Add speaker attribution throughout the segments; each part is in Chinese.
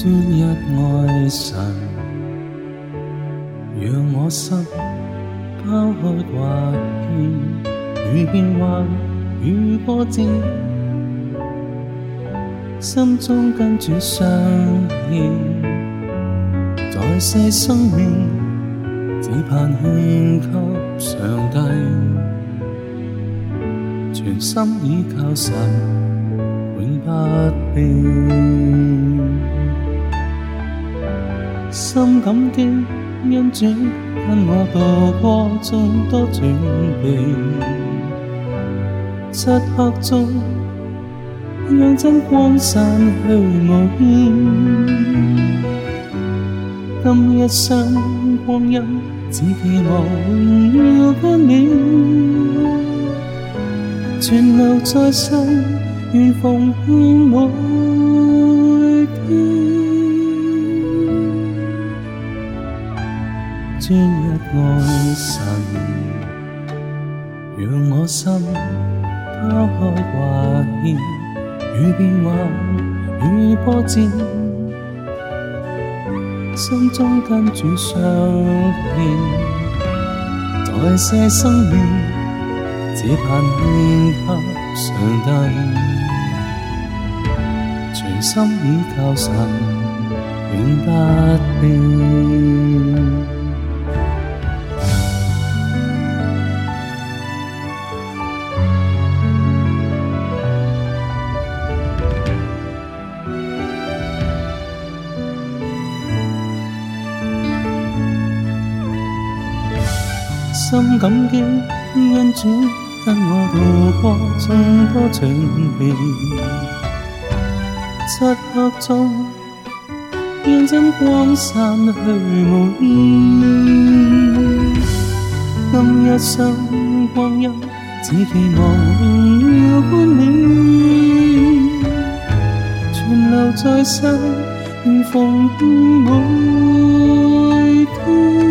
Speaker 1: 专一爱神，让我心抛开挂牵与变幻与波折，心中跟主相牵，在世生命只盼献给上帝，全心倚靠神，永不变。心感激恩主跟我渡过众多转变，漆黑中让真光散去无边。今一生光阴只期望荣耀冠冕，存留在世，愿奉献每专一爱神，让我心抛开挂牵与变幻与波折，心中跟主相牵，在世生命只盼献给上帝，全心倚靠神，永不变。心感激恩主跟我渡过众多情变，漆黑中让真光散去无边。今一生光阴只期望荣耀冠冕，存留在世，如奉献每天。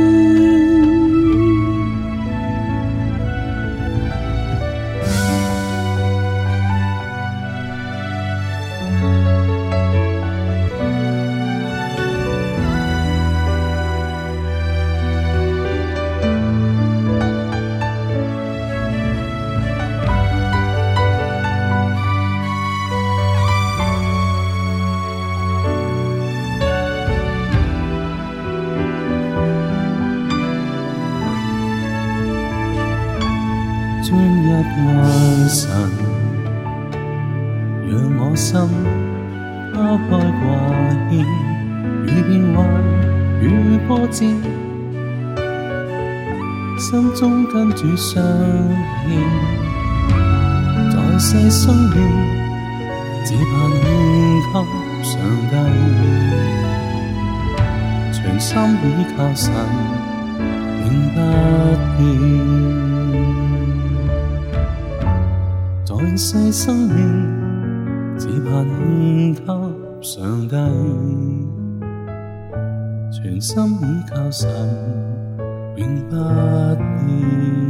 Speaker 1: 专一爱神，让我心抛开挂牵与变幻与波折，心中跟主相牵，在世生命只盼献给上帝，全心倚靠神，永不变。一世生命只盼献给上帝，全心倚靠神，永不变。